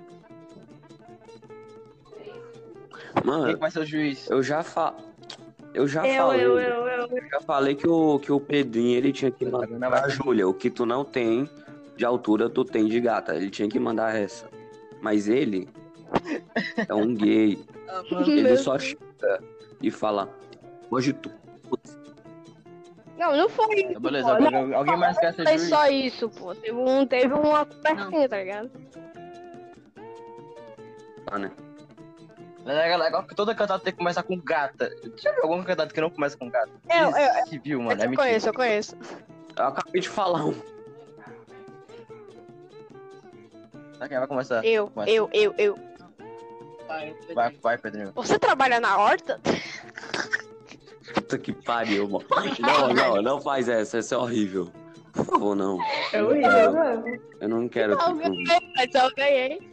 Quem Mano, que vai ser o juiz? eu já fa... Eu já Eu, falei. eu, eu, eu. eu já falei que o, que o Pedrinho ele tinha que mandar pra Júlia. O que tu não tem de altura, tu tem de gata. Ele tinha que mandar essa. Mas ele é um gay. Ah, mano. Ele só chega e fala. Hoje tu. Não, não foi isso. Tá, beleza, pô. alguém, Não, alguém mais quer ser foi juiz? só isso, pô. Teve, um, teve uma conversinha, tá ligado? Tá, né? Mas é legal que toda cantada tem que começar com gata. Já viu alguma cantada que não começa com gata? Eu, eu, viu, mano. É eu mentira. conheço, eu conheço. Eu acabei de falar um. Tá, quem vai começar? Eu, Começa. eu, eu, eu. Vai, vai, Pedrinho. Você trabalha na horta? Puta que pariu, mano. Não, não, não faz essa. Essa é horrível. Por favor, não. É horrível, mano. Eu não quero Não, com... ganhei, mas eu ganhei.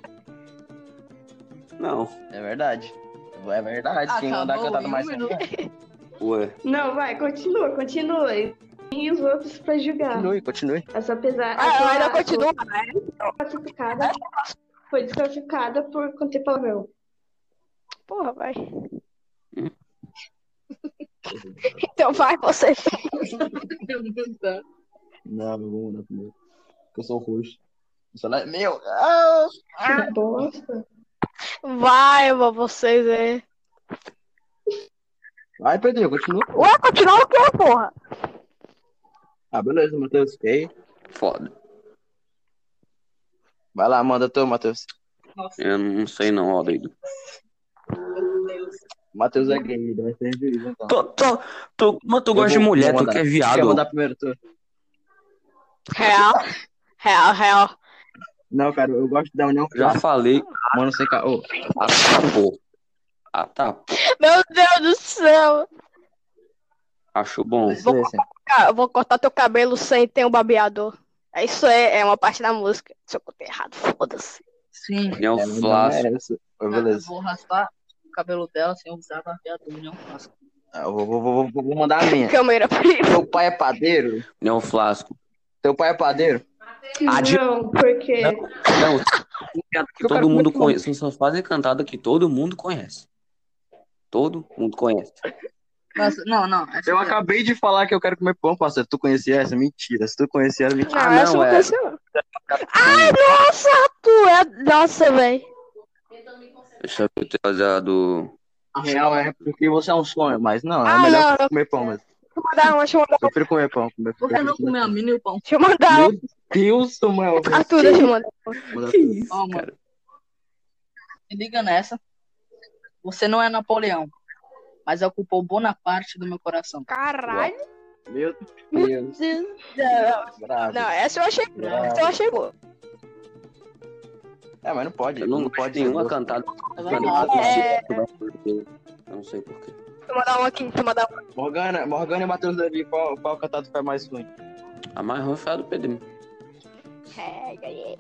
Não. É verdade. É verdade. Quem mandar Acabou cantada em um mais ruim minuto. ganha. Ué. Não, vai, continua, continua. E os outros pra julgar. Continue, continue. Essa pesar. Ah, eu ainda a- continuo. classificada foi desclassificada por conter palavrão. Porra, vai. Então vai você. Não, eu vou mudar primeiro. Porque eu sou roxo. Eu sou lá- Meu! Ah! Que bosta. Vai, vou vocês aí. Vai, Pedrinho, continua. Ué, continuar o quê, porra? Ah, beleza, Matheus. E aí? Foda. Vai lá, manda tu, Matheus. Eu não sei não, ó, doido. Matheus é gay, ele vai ser juiz, então. Tu, tu, tu, mas tu Eu gosta de vou- mulher, vou tu que é Quer viado. mandar primeiro tu? Real. Real, real. Não, cara, eu gosto da união. Já falei. Mano, sem. Ô, Ah, tá, pô. Ah, tá. Meu Deus do céu. Acho bom. Cara, eu vou cortar teu cabelo sem ter um babeador. É Isso é, é uma parte da música. Se eu contei errado, foda-se. Sim. É, não Flácio. é essa. Ô, Eu beleza. vou raspar cabelo dela sem usar barbeador, não. Ah, Eu vou, vou, vou, vou- vou mandar a minha. Câmera preta. Teu pai é padeiro? União Flasco. Teu pai é padeiro? Ah, de- Não, porque. Não, piada que todo mundo conhece. São fazer cantada que todo mundo conhece. Todo mundo conhece. Nossa, não, não. essa Eu piada- acabei de falar que eu quero comer pão, parceiro. Tu conhecia essa? Mentira. Se tu conhecia, era mentira. Não, Ah, essa eu não, não é. não. Ai, nossa, tu é. Nossa, velho. Deixa eu ter a do. A real é porque você é um sonho, mas não, é Ah, melhor não, não. comer pão mesmo. Deixa eu mandar uma, deixa eu mandar Eu prefiro comer pão. Comer Por que não comer a mini e o pão? Deixa eu mandar Meu uma. Deus, Samuel. Arthur, deixa eu mandar. Manda Que tudo. isso, mano. cara? Se liga nessa. Você não é Napoleão, mas ocupou boa parte do meu coração. Caralho. Meu Meu Deus. Deus. Não, Bravo. não, essa eu achei. Essa eu achei boa. É, mas não pode. Eu não, não pode nenhuma ser. cantada. É. É. Eu não sei porquê. Tu mandar um aqui, tu mandar um. Morgana, Morgana e Matheus Levi, qual, qual cantado foi mais ruim? A mais ruim foi a do Pedrinho. É, ganhei.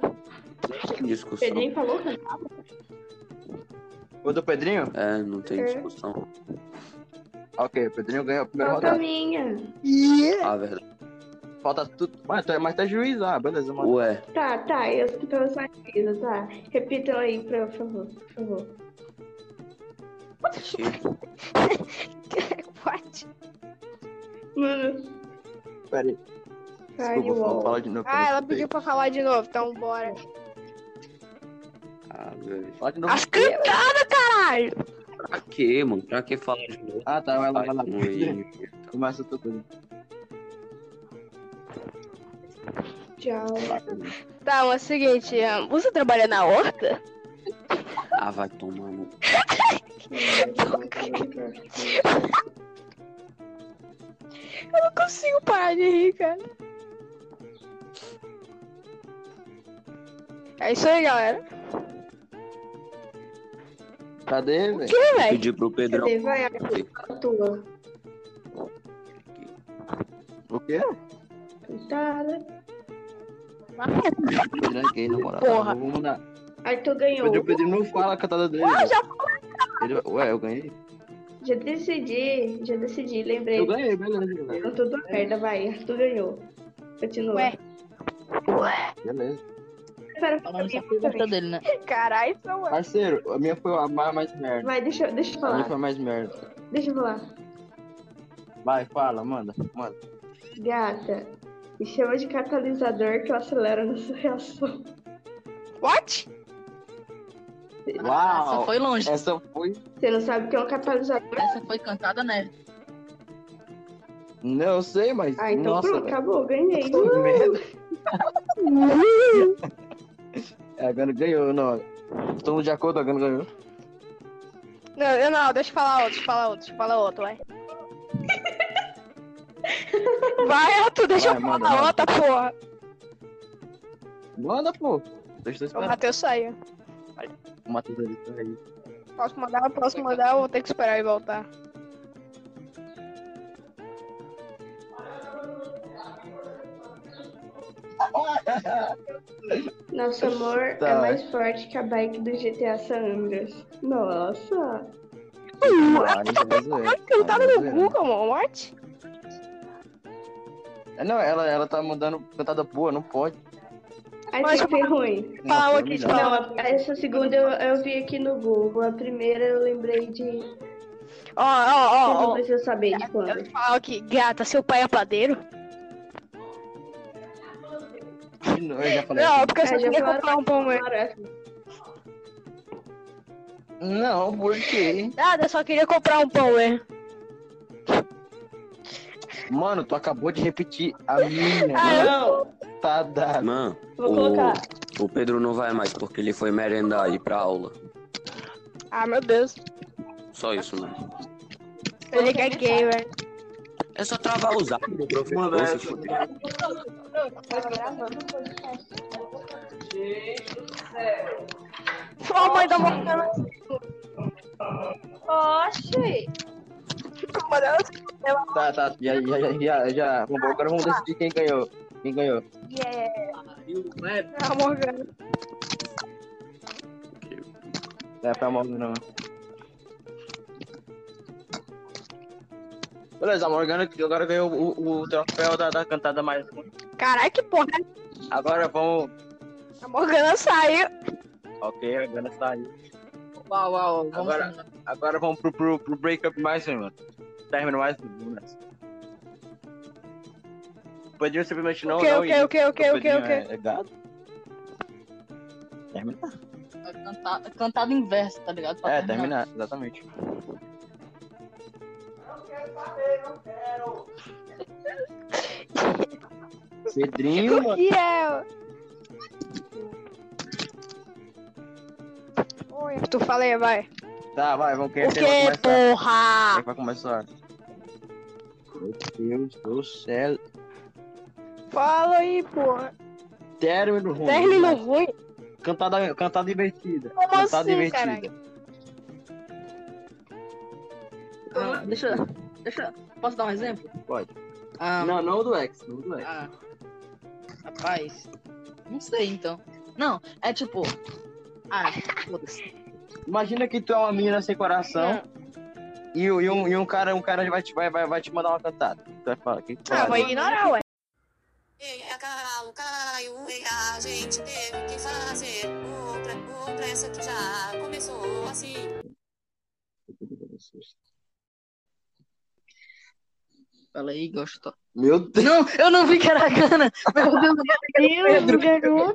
Discussão. Pedrinho falou que O do Pedrinho? É, não tem É. discussão. Ok, o Pedrinho ganhou a primeira Falta rodada. minha. Ah, verdade. Falta tudo. Mas, tu é- tá juiz lá, beleza, mano. Ué, Tá, tá, eu escutei sua coisa, tá. Repitam aí, por favor, por favor. What? Mano, Pera aí. Desculpa, Firewall. fala, fala de novo. Ah, ela pediu pra falar de novo, então bora. ah, velho. Fala de novo. As cantadas, caralho! Pra quê, mano? Pra que falar de novo? Ah, tá, vai lá, vai lá. Começa a tua coisa. Tchau. Tá, mas é o seguinte, você trabalha na horta? Ah, vai tomar no. Eu não consigo parar de rir, cara. É isso aí, galera. Cadê, velho? Que, velho? Pedir pro Pedrão. Cadê? Vai, a tua. O quê? Cantada. Pedrinho aqui, na moral. Porra. Vamos mandar. Arthur ganhou. Pedro, Pedrinho não fala a cantada dele. Ah, já Ele- Ué, eu ganhei? Já decidi, já decidi, lembrei. Eu ganhei, beleza. velho. Não tudo merda, vai. Arthur ganhou. Continua. Ué. Beleza. Espera, gosta dele, né? Caralho, são Parceiro, a minha foi a mais, merda. Vai, deixa, eu- deixa eu A minha falar. foi a mais merda. Deixa eu falar. Vai, fala, manda, manda. Gata, me chama de catalisador que eu acelero nessa reação. What? Uau! Essa foi longe. Essa foi. Você não sabe o que é um catalisador? Essa foi cantada, né? Não, eu sei, mas. Ah, então Nossa, pronto, acabou, ganhei. Merda. É, a Gana ganhou, não. Estamos de acordo, a Gana ganhou. Não, eu não, deixa eu falar outro, deixa eu falar outro, deixa eu falar outro, vai. Vai, Arthur, deixa Vai, eu manda, falar manda. outra, porra. Manda, pô. Deixa eu O. Matheus saiu. O Matheus ali tá aí. Posso mandar, posso mandar, ou vou ter que esperar ele voltar. Nosso amor Tá. é mais forte que a bike do GTA San Andreas. Nossa. Ah, isso é. Eu tava Ah, no zoeira. Google, mano, what? É, Não, ela, ela tá mandando cantada boa, não pode. Mas- que ser ruim. Não, Fala foi aqui, fala. Não, essa segunda eu, eu vi aqui no Google. A primeira eu lembrei de. Ó, ó, Eu não ó, ó. preciso saber de Eu quando. falar aqui, gata, seu pai é padeiro? Eu já falei. Não, porque eu só É, já queria comprar um pão mesmo. Não, por quê? Nada, eu só queria comprar um pão mesmo. Mano, tu acabou de repetir a minha. Ah, Não, Tá dado. Mano, vou o, colocar. o Pedro não vai mais porque ele foi merendar e ir pra aula. Ah, meu Deus. Só isso, mano. Ele é gay, velho. É só travar os áudios do professor, se fuder. Ó, mãe da Morgana. Oxi! Morgana, Tá, tá. Já, já, já, já, já. Vamos, agora vamos decidir quem ganhou. Quem ganhou. Yeah. É a Morgana. É pra Morgana. não. Beleza, a Morgana que agora ganhou o, o troféu da, da cantada mais ruim. Caralho, que porra. Agora vamos. A Morgana saiu. Ok, a Morgana saiu. Uau, uau, Agora-. Agora vamos pro, pro, pro breakup mais ruim, mano. Término mais ruim. vamos nessa. O Pedrinho simplesmente não. O quê, não o iria, o quê, o porque o quê? É, é gado. Terminar. É canta- Cantado inverso, tá ligado? Pra É, terminar, exatamente. Pedrinho, O que é? Oi, tu falei, vai. Tá, vai, vamos quem O vai que, começar? porra? Vai começar? Meu Deus do céu. Fala aí, porra. Término ruim. Término ruim? Cantada, cantada divertida. Como cantada assim, divertida. Ah, deixa, deixa. Posso dar um exemplo? Pode. Ah, Não, não o do X, não o do X. ah, rapaz. Não sei então. Não, é tipo. Ah, foda-se. Imagina que tu é uma menina sem coração e, e um, e um cara, um cara vai te, vai, vai, vai te mandar uma cantada. Tu vai falar, que Ah, fala? vou ignorar, ué. Calo, caiu, e a gente teve que fazer outra, outra, essa que já começou assim. Fala aí, gosto. Meu Deus. Não, eu não vi que era a Gana. Meu Deus, Deus, garoto.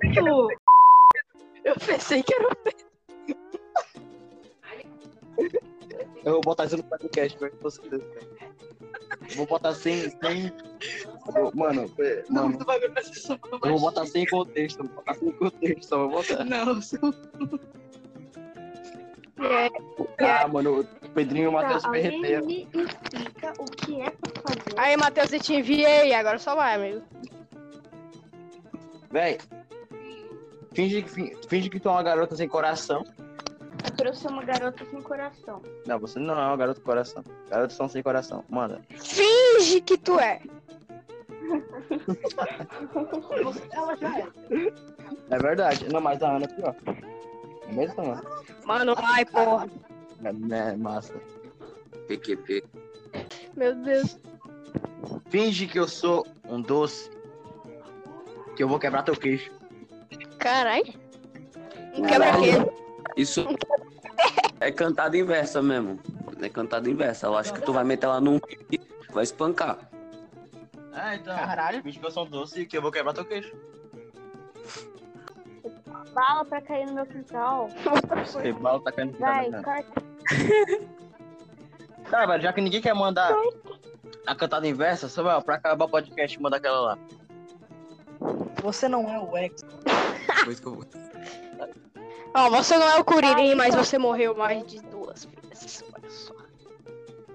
Eu pensei que era o Eu vou botar isso no podcast, com certeza. Vou botar sem. sem... Mano, é, mano, tu vai ver pra sessão. eu vou botar sem contexto. Vou botar sem contexto, só vou botar. Não, seu- É, Ah, mano, o Pedrinho e o Matheus Tá, perderam. me explica o que é pra fazer. Aí, Matheus, eu te enviei, agora só vai, amigo. Véi, finge, que- fin- finge que tu é uma garota sem coração. Eu ser uma garota sem coração. Não, você não é uma garota com coração. Garotas são sem coração. Manda. Finge que tu é. Ela já é. É verdade. Não, mas a Ana é pior. É mesmo, mano? Mano, vai, porra. É, é massa. PQP. Meu Deus. Finge que eu sou um doce. Que eu vou quebrar teu queixo. Caralho. Um quebra-queixo. Isso é cantada inversa mesmo. É cantada inversa. Eu acho que tu vai meter ela num e vai espancar. Ah, então. Caralho. Finge que eu sou um doce que eu vou quebrar teu queixo. Bala pra cair no meu quintal. Esse bala tá caindo Vai, na corta. Tá, velho, já que ninguém quer mandar a cantada inversa, só vai, pra acabar o podcast, manda aquela lá. Você não é o ex. Por isso que eu vou. Ó, você não é o Curirim, mas você morreu mais de duas vezes. Olha só.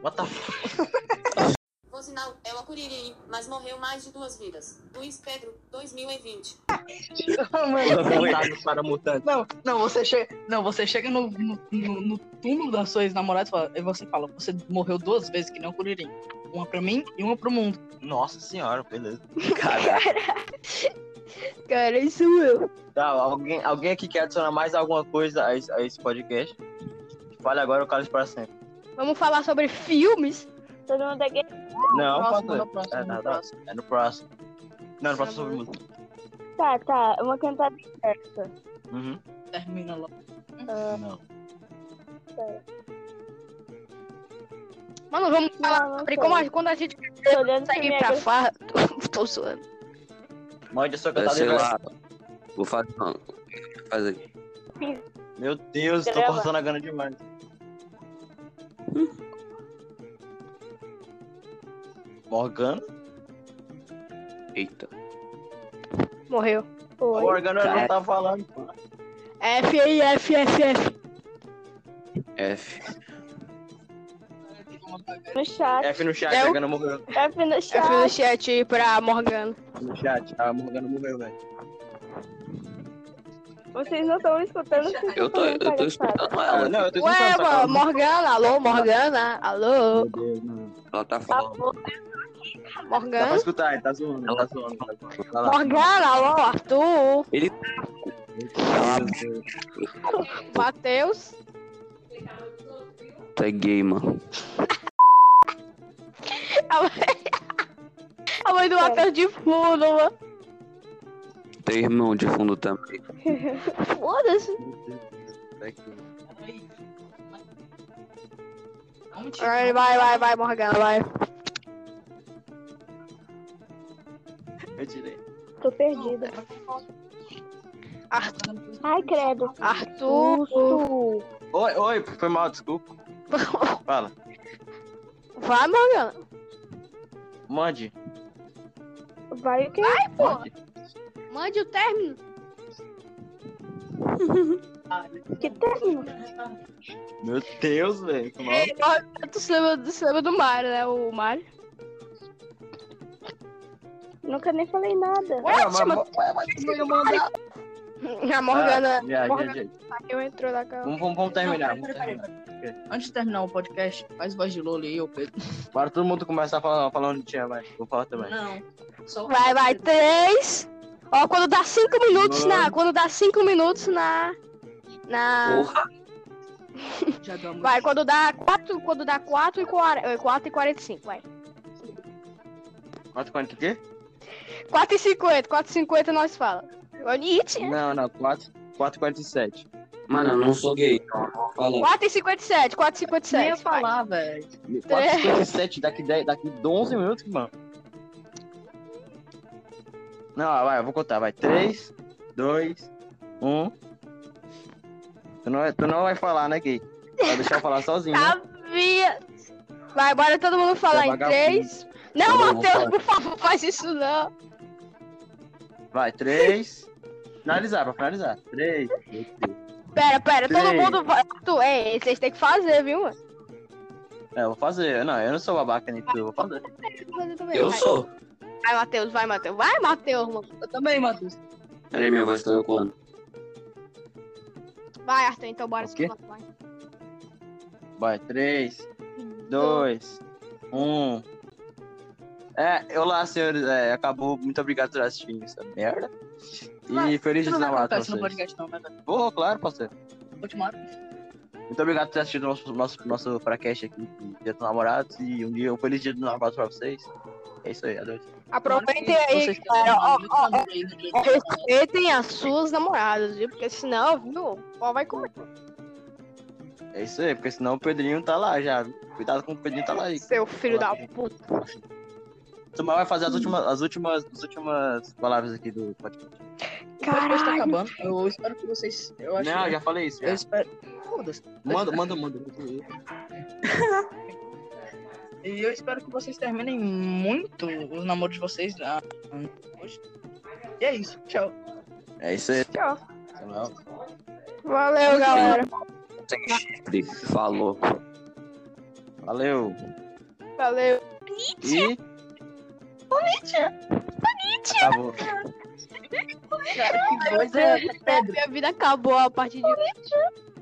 What the fuck? Por sinal, é o Acuririm, mas morreu mais de duas vidas. Luiz Pedro, 2020. Cantados para mutantes. Não, não, você chega, não, você chega no, no, no, túmulo das suas namoradas e fala- e você fala, você morreu duas vezes que nem o Curirim. Uma pra mim e uma pro mundo. Nossa senhora, beleza. Cara, isso eu. Tá, alguém, alguém aqui quer adicionar mais alguma coisa a esse, a esse podcast? Fale agora o Carlos para sempre. Vamos falar sobre filmes? Todo mundo aqui. Não, próximo, no próximo, é, no tá, tá. próximo. é no próximo. Não, no próximo sobre música. Tá, tá. Uma cantada inversa. Uhum. Termina logo. Não. Mano, vamos falar Não, não sobre como a, quando a gente Tô olhando pra consegue ir minha pra gra- farra. Tô zoando. Mande a sua É, cantada sei inversa. lá. Vou fazer. Não. Faz aí. Meu Deus, tô Grava. cortando a gana demais. Morgana? Eita. Morreu. A Morgana não tá falando. F aí, F, F, F. F. No chat. F no chat, Eu? a Morgana morreu. F no F no chat. chat pra Morgana. No chat, a Morgana morreu, velho. Vocês não estão escutando? Eu tô, eu tô escutando ela. Não, eu tô Ué, escutando, mano, ela- Morgana, alô, Morgana, alô. Ela tá Tá falando. bom. Dá pra Morgana. escutar, ele tá zoando, ele tá zoando. tá zoando. Lá. Morgana, alô, Arthur, Ele. Matheus. É gay, mano. A mãe, a mãe do Matheus de fundo, mano. Teu irmão de fundo também. Foda-se. Vai, vai, vai, vai, Morgana, vai. Eu tirei. Tô perdida. Arthur. Ai, credo. Arthur. Oi, oi, foi mal, desculpa. Fala. Vai, Morgana. Mande. Vai o quê? Mande. Mande o término. Que término? Meu Deus, velho. Tu se lembra, se lembra do Mário, né? O Mário. Nunca nem falei nada. Ué, Ah, mas- chama- mas- mas- mas- mandar. A Morgana. Ah, já, Morgana já, já. eu entrou na cama. Vamos, vamos, vamos terminar. Não, Vamos terminar. Antes de terminar o podcast, faz voz de Lolo aí, ô Pedro. Para todo mundo começar falando, falando de tinha, vai. Vou falar também. Não. Só Vai, vai, três. Ó, quando dá cinco minutos na. Mano. Quando dá cinco minutos na. Na. Porra, Já deu uma Vai, quando dá quatro. Quando dá quatro e quarenta. Quatro e quarenta e cinco, vai. 4,40 o quê? Quatro e cinquenta. Quatro e cinquenta nós fala. Bonite. Não, não, 4, 4,47. mano, eu não sou gay. Então, fala. Quatro e cinquenta e sete. Quatro e cinquenta e Nem ia sete. vai. falar, velho. 4,57 daqui, 10, daqui 11 minutos, mano. Não, vai, eu vou contar, vai. 3, 2, 1. Tu não, vai- tu não vai falar, né, gay? Vai deixar eu falar sozinho, né? Sabia. Vai, bora todo mundo falar é em vagabundo. três. Não, Tá bom, vou Matheus, por favor, faz isso não. Vai, 3. Finalizar, pra finalizar. 3. Pera, pera, todo Três. mundo vai. Tu, é, vocês têm que fazer, viu, mano? É, eu vou fazer. Não, eu não sou babaca nem tu, eu vou fazer. Eu vai. sou. Vai, Matheus, vai, Matheus. Vai, Matheus, mano. Eu também, Matheus. Peraí, minha voz tá ecoando. Vai, Arthur, então bora. Escutar, Vai. Vai, 3, 2, 1. É, olá, senhores. É, acabou. Muito obrigado por assistirem essa merda. E feliz não vai namorados pra vocês. podcast, não, né? Vou, claro, parceiro. Ultimato. Muito obrigado por ter assistido nosso, nosso, nosso fracast aqui Dia dos Namorados. E um dia, um feliz dia dos namorados pra vocês. É isso aí, adeus. Aproveitem aí. Ó, ó, dia dos namorados. Respeitem as suas namoradas, viu? Porque senão, viu? O pau vai comer. É isso aí, porque senão o Pedrinho tá lá já. Cuidado com o Pedrinho tá lá aí. Seu filho da puta. Tu vai fazer as últimas, as últimas, as últimas palavras aqui do podcast. O podcast tá Caralho. acabando. Eu espero que vocês. Eu acho Não, que- já falei isso. Eu Já. espero. Foda-se. Manda, manda, manda. E eu espero que vocês terminem muito os namoros de vocês ah, hoje. E é isso. Tchau. É isso aí. Tchau. Valeu, galera. Sem chifre. Falou. Valeu. Valeu. E. Acabou. Cara, que voz é Pedro. Minha vida acabou a partir de.